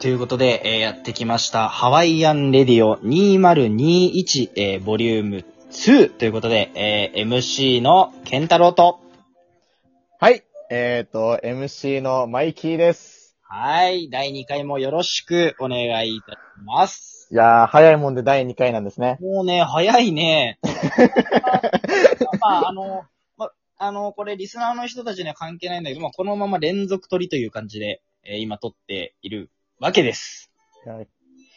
ということで、えーやってきました。ハワイアンレディオ2021、えーボリューム2ということで、えー MC のケンタロウと、はい。えっ、と、MC のマイキーです。はい、第2回もよろしくお願いいたします。いやー、早いもんで第2回なんですね。もうね、早いね。まあ、あの、ま、あの、これリスナーの人たちには関係ないんだけど、まあ、このまま連続撮りという感じで、えー今撮っているわけです。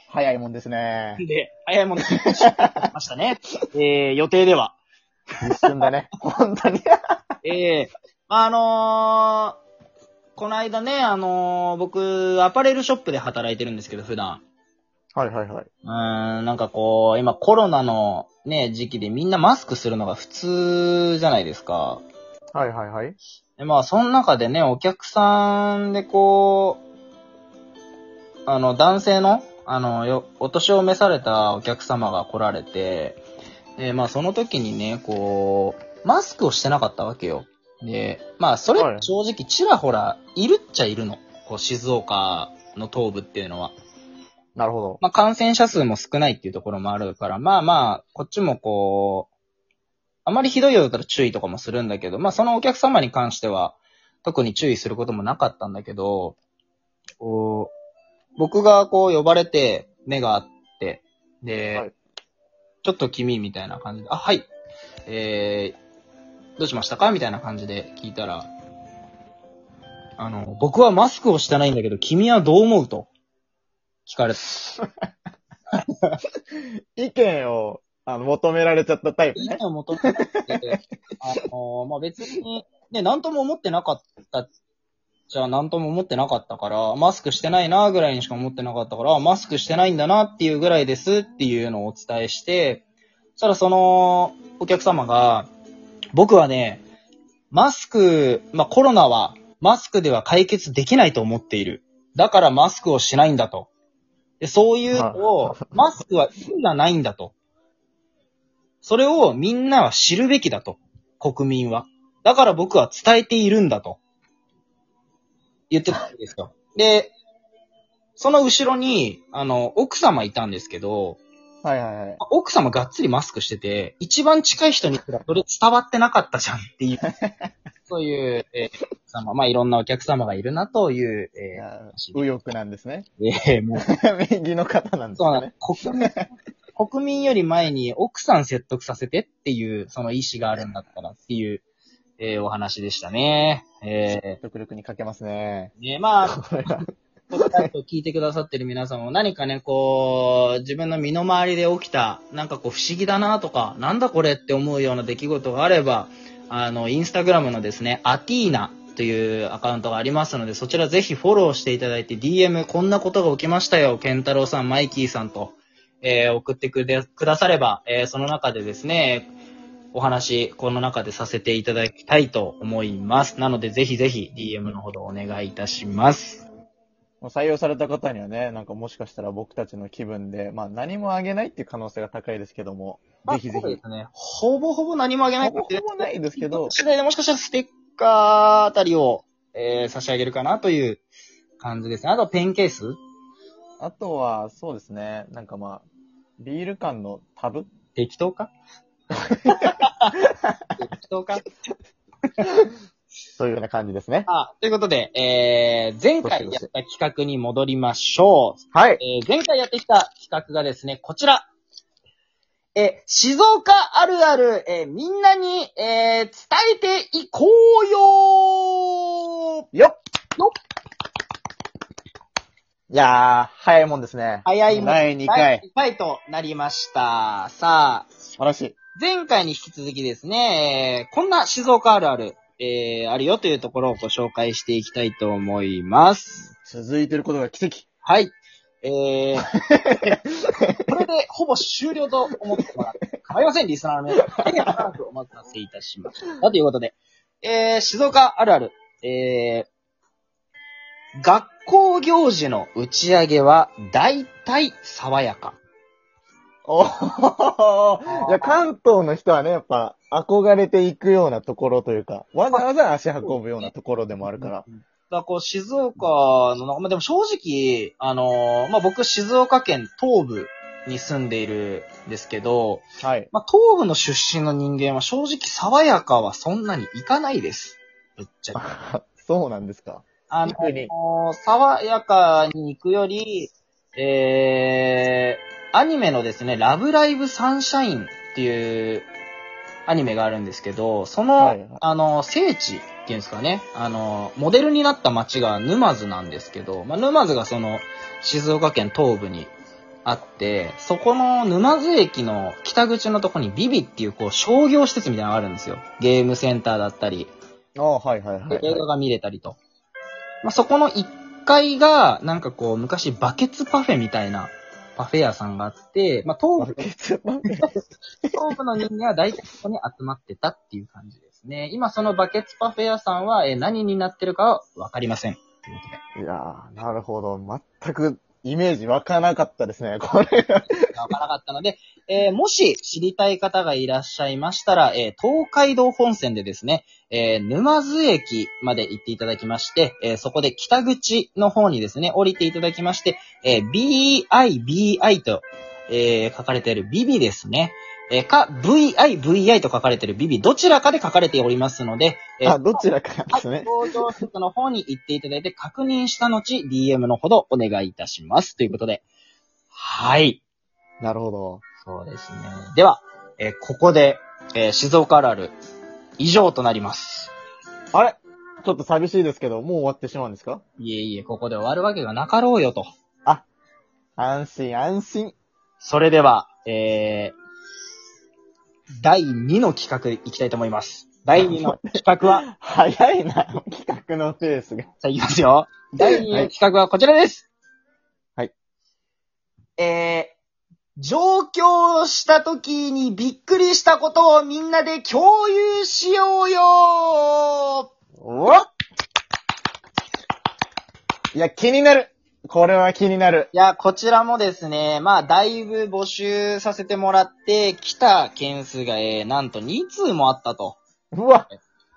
早いもんですね。で、早いものにましたね。えー、予定では。一瞬だね。本当に。ええあのーこの間ね、あのー僕、アパレルショップで働いてるんですけど、普段。はいはいはい。うーん、なんかこう、今コロナのね、時期でみんなマスクするのが普通じゃないですか。はいはいはい。でまあ、その中でね、お客さんでこう、あの、男性の、あの、よ、お年を召されたお客様が来られて、で、まあ、その時にね、こう、マスクをしてなかったわけよ。で、まあ、それはい正直ちらほら、いるっちゃいるの。こう、静岡の東部っていうのは。なるほど。まあ、感染者数も少ないっていうところもあるから、まあまあ、こっちもこう、あまりひどいようだったら注意とかもするんだけど、まあそのお客様に関しては、特に注意することもなかったんだけど、こう、僕がこう呼ばれて、目があって、で、はいちょっと君みたいな感じで、あ、はい、えー、どうしましたか？みたいな感じで聞いたら、あの、僕はマスクをしてないんだけど、君はどう思う？と聞かれた。意見を、あの、求められちゃったタイプね。意見を求めて、あの、まあ、別に、ね、なんとも思ってなかった、じゃあなんとも思ってなかったから、マスクしてないなぐらいにしか思ってなかったから、マスクしてないんだなっていうぐらいですっていうのをお伝えして、そしたらそのお客様が、僕はね、マスク、まあ、コロナはマスクでは解決できないと思っている。だからマスクをしないんだと。でそういうのを、マスクは意味がないんだと。それをみんなは知るべきだと。国民は。だから僕は伝えているんだと。言ってたんですよ。で、その後ろに、あの、奥様いたんですけど、はいはいはい。奥様がっつりマスクしてて、一番近い人にすらそれ伝わってなかったじゃんっていう、そういう、えー様まあいろんなお客様がいるなという、いえやー右翼なんですね。えーもう 右の方なんですそうなのかね。。国民、国民より前に奥さん説得させてっていう、その意思があるんだったらっていう、えーお話でしたね。え独力にかけますね。ー、ね、まあ、ポッドキャストを聞いてくださってる皆さんも何かね、こう、自分の身の回りで起きた、なんかこう不思議だなとか、なんだこれって思うような出来事があれば、あの、インスタグラムのですね、アティーナというアカウントがありますので、そちらぜひフォローしていただいて、DM こんなことが起きましたよ、ケンタロウさん、マイキーさんと、えー送ってくだされば、えーその中でですね、お話、この中でさせていただきたいと思います。なので、ぜひぜひ DM のほどお願いいたします。採用された方にはね、なんかもしかしたら僕たちの気分で、まあ何もあげないっていう可能性が高いですけども、ぜひぜひね。ほぼほぼ何もあげないほぼほぼないですけど、次第でもしかしたらステッカーあたりを、えー差し上げるかなという感じですね。あとペンケース？あとは、そうですね、なんかまあ、ビール缶のタブ？適当か？適当か？そういうような感じですね。あ、ということで、えー、前回やった企画に戻りましょう。はい。えー前回やってきた企画がですね、こちら。えー静岡あるある、えーみんなに、えー伝えていこうよーよっよっいやー、早いもんですね。早いもん第2第回。2回となりました。さあ、素晴らしい。前回に引き続きですね、えーこんな静岡あるある、えーあるよというところをご紹介していきたいと思います。続いてることが奇跡。はい。えー、これでほぼ終了と思ってもらって構いません、リスナーの皆さん。大変長くお待たせいたしました。ということで、えー、静岡あるある、えー、学校行事の打ち上げは大体爽やか。おーいや、関東の人はね、やっぱ、憧れていくようなところというか、わざわざ足運ぶようなところでもあるから。だこう、静岡の、まあ、でも正直、あのーまあ、僕、静岡県東部に住んでいるんですけど、はい。まあ、東部の出身の人間は正直、爽やかはそんなに行かないです。ぶっちゃけ。そうなんですか。あの爽やかに行くより、えー、アニメのですね、ラブライブサンシャインっていうアニメがあるんですけど、その、はいはいあの、聖地っていうんですかね、あの、モデルになった街が沼津なんですけど、まあ、沼津がその、静岡県東部にあって、そこの沼津駅の北口のとこにビビっていうこう商業施設みたいなのがあるんですよ。ゲームセンターだったり、ああ、はいはいはい、映画が見れたりと。まあ、そこの1階が、なんかこう、昔バケツパフェみたいなパフェ屋さんがあって、まあ、東部、東部の人間は大体そこに集まってたっていう感じですね。今そのバケツパフェ屋さんは、えー何になってるかはわかりません。いやー、なるほど。全くイメージ湧かなかったですね、これ。わからなかったので、えーもし知りたい方がいらっしゃいましたら、えー東海道本線でですね、えー沼津駅まで行っていただきまして、えそこで北口の方にですね、降りていただきまして、え BIBI と、え書かれているビビですね。えーか、VI、VI と書かれているビビ、どちらかで書かれておりますので、えーあ、どちらかですはい、ね。搭乗施設の方に行っていただいて確認した後、DM のほどお願いいたします。ということで。はい。なるほど。そうですね。では、えーここで、えー静岡あるある、以上となります。あれ？ちょっと寂しいですけど、もう終わってしまうんですか？いえいえ、ここで終わるわけがなかろうよと。安心安心。それでは、えー、第2の企画いきたいと思います。第2の企画は、早いな、企画のペースが。じゃあいきますよ。第2の企画はこちらです。はい。えー、上京した時にびっくりしたことをみんなで共有しようよおいや、気になるこれは気になる。いや、こちらもですね、まあ、だいぶ募集させてもらって、来た件数が、えー、なんと2通もあったと。うわ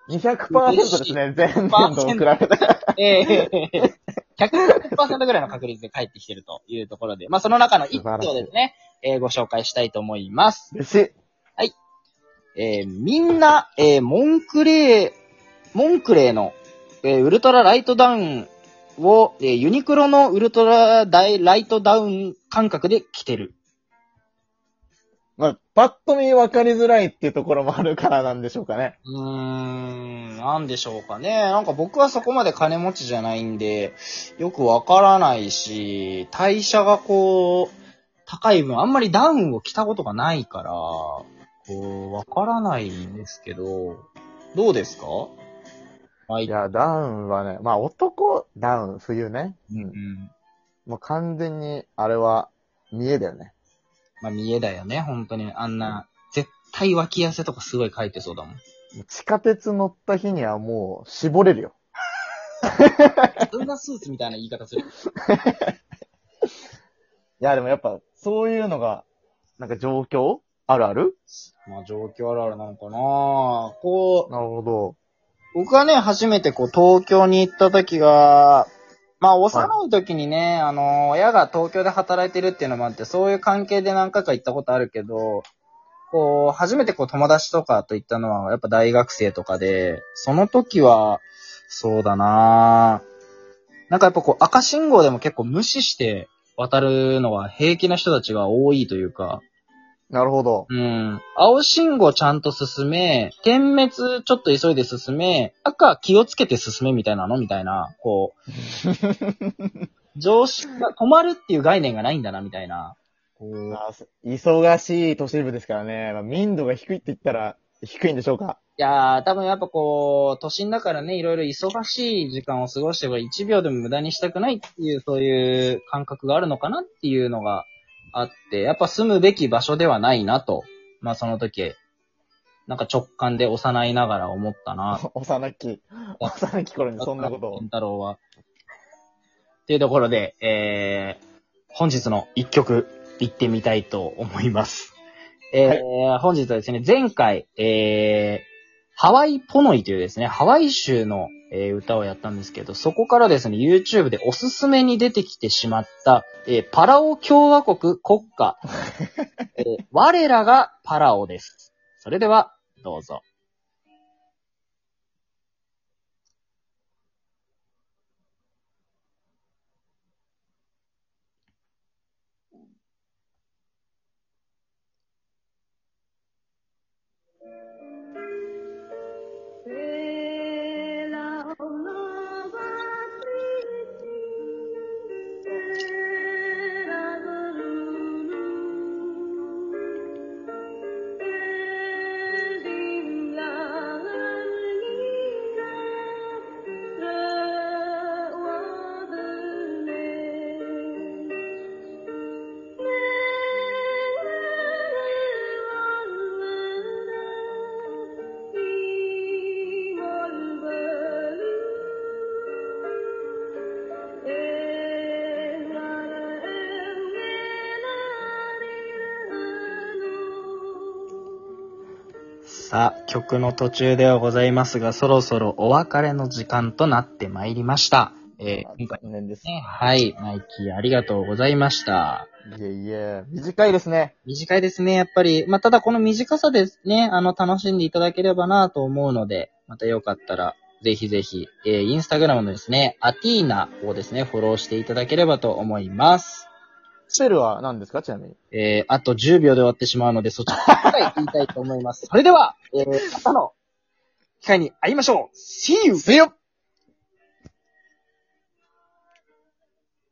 !200% ですね、前年度を比べたら。ええ100%ぐらいの確率で返ってきてるというところで、まあ、その中の1通をですね、えーご紹介したいと思います。嬉しい。えーみんな、えーモンクレー、モンクレーの、えーウルトラライトダウンを、えーユニクロのウルトラダイライトダウン感覚で着てる。まあ、パッと見分かりづらいっていうところもあるからなんでしょうかね。うーん、なんでしょうかね。なんか僕はそこまで金持ちじゃないんで、よくわからないし、代謝がこう、高い分、あんまりダウンを着たことがないから、こう、わからないんですけど、どうですか？はいいや、ダウンはね、まあ男、ダウン、冬ね。うん。うん。もう完全に、あれは、見えだよね。まあ、見えだよね、本当に。あんな、絶対脇汗とかすごい書いてそうだもん。地下鉄乗った日にはもう、絞れるよ。そんなスーツみたいな言い方する？いや、でもやっぱ、そういうのが、なんか状況？あるある？まあ、状況あるあるなのかなこう、なるほど。僕がね、初めてこう、東京に行った時が、まあ、幼い時にね、あの、親が東京で働いてるっていうのもあって、そういう関係で何回か行ったことあるけど、こう、初めてこう、友達とかと行ったのは、やっぱ大学生とかで、その時は、そうだな。なんかやっぱこう、赤信号でも結構無視して渡るのは平気な人たちが多いというか、なるほど。うん。青信号ちゃんと進め、点滅ちょっと急いで進め、赤気をつけて進めみたいなの？みたいな、こう、常識が止まるっていう概念がないんだな、みたいな。こうまあ忙しい都市部ですからね。まあ、民度が低いって言ったら、低いんでしょうか？いやー、多分やっぱこう、都心だからね、いろいろ忙しい時間を過ごしても1秒でも無駄にしたくないっていう、そういう感覚があるのかなっていうのがあって、やっぱ住むべき場所ではないなと、まあその時、なんか直感で幼いながら思ったな。幼き、幼き頃にそんなことを健。太郎は。っていうところで、えー、本日の一曲、行ってみたいと思います。えー本日はですね、前回、えー、ハワイポノイというですね、ハワイ州のえー歌をやったんですけど、そこからですね、YouTube でおすすめに出てきてしまった、えーパラオ共和国国家、えー我らがパラオです。それでは、どうぞ。さあ、曲の途中ではございますが、そろそろお別れの時間となってまいりました。えー、今回残念です。ね、はい、マイキーありがとうございました。いえいえ、短いですね。短いですね、やっぱり。まあ、ただこの短さでね、あの、楽しんでいただければなと思うので、またよかったら、ぜひぜひ、えー、インスタグラムのですね、アティーナをですね、フォローしていただければと思います。スペルは何ですか？ちなみに。えー、あと10秒で終わってしまうので、そちらから言いたいと思います。それでは、えー、朝の機会に会いましょう !See you! See you!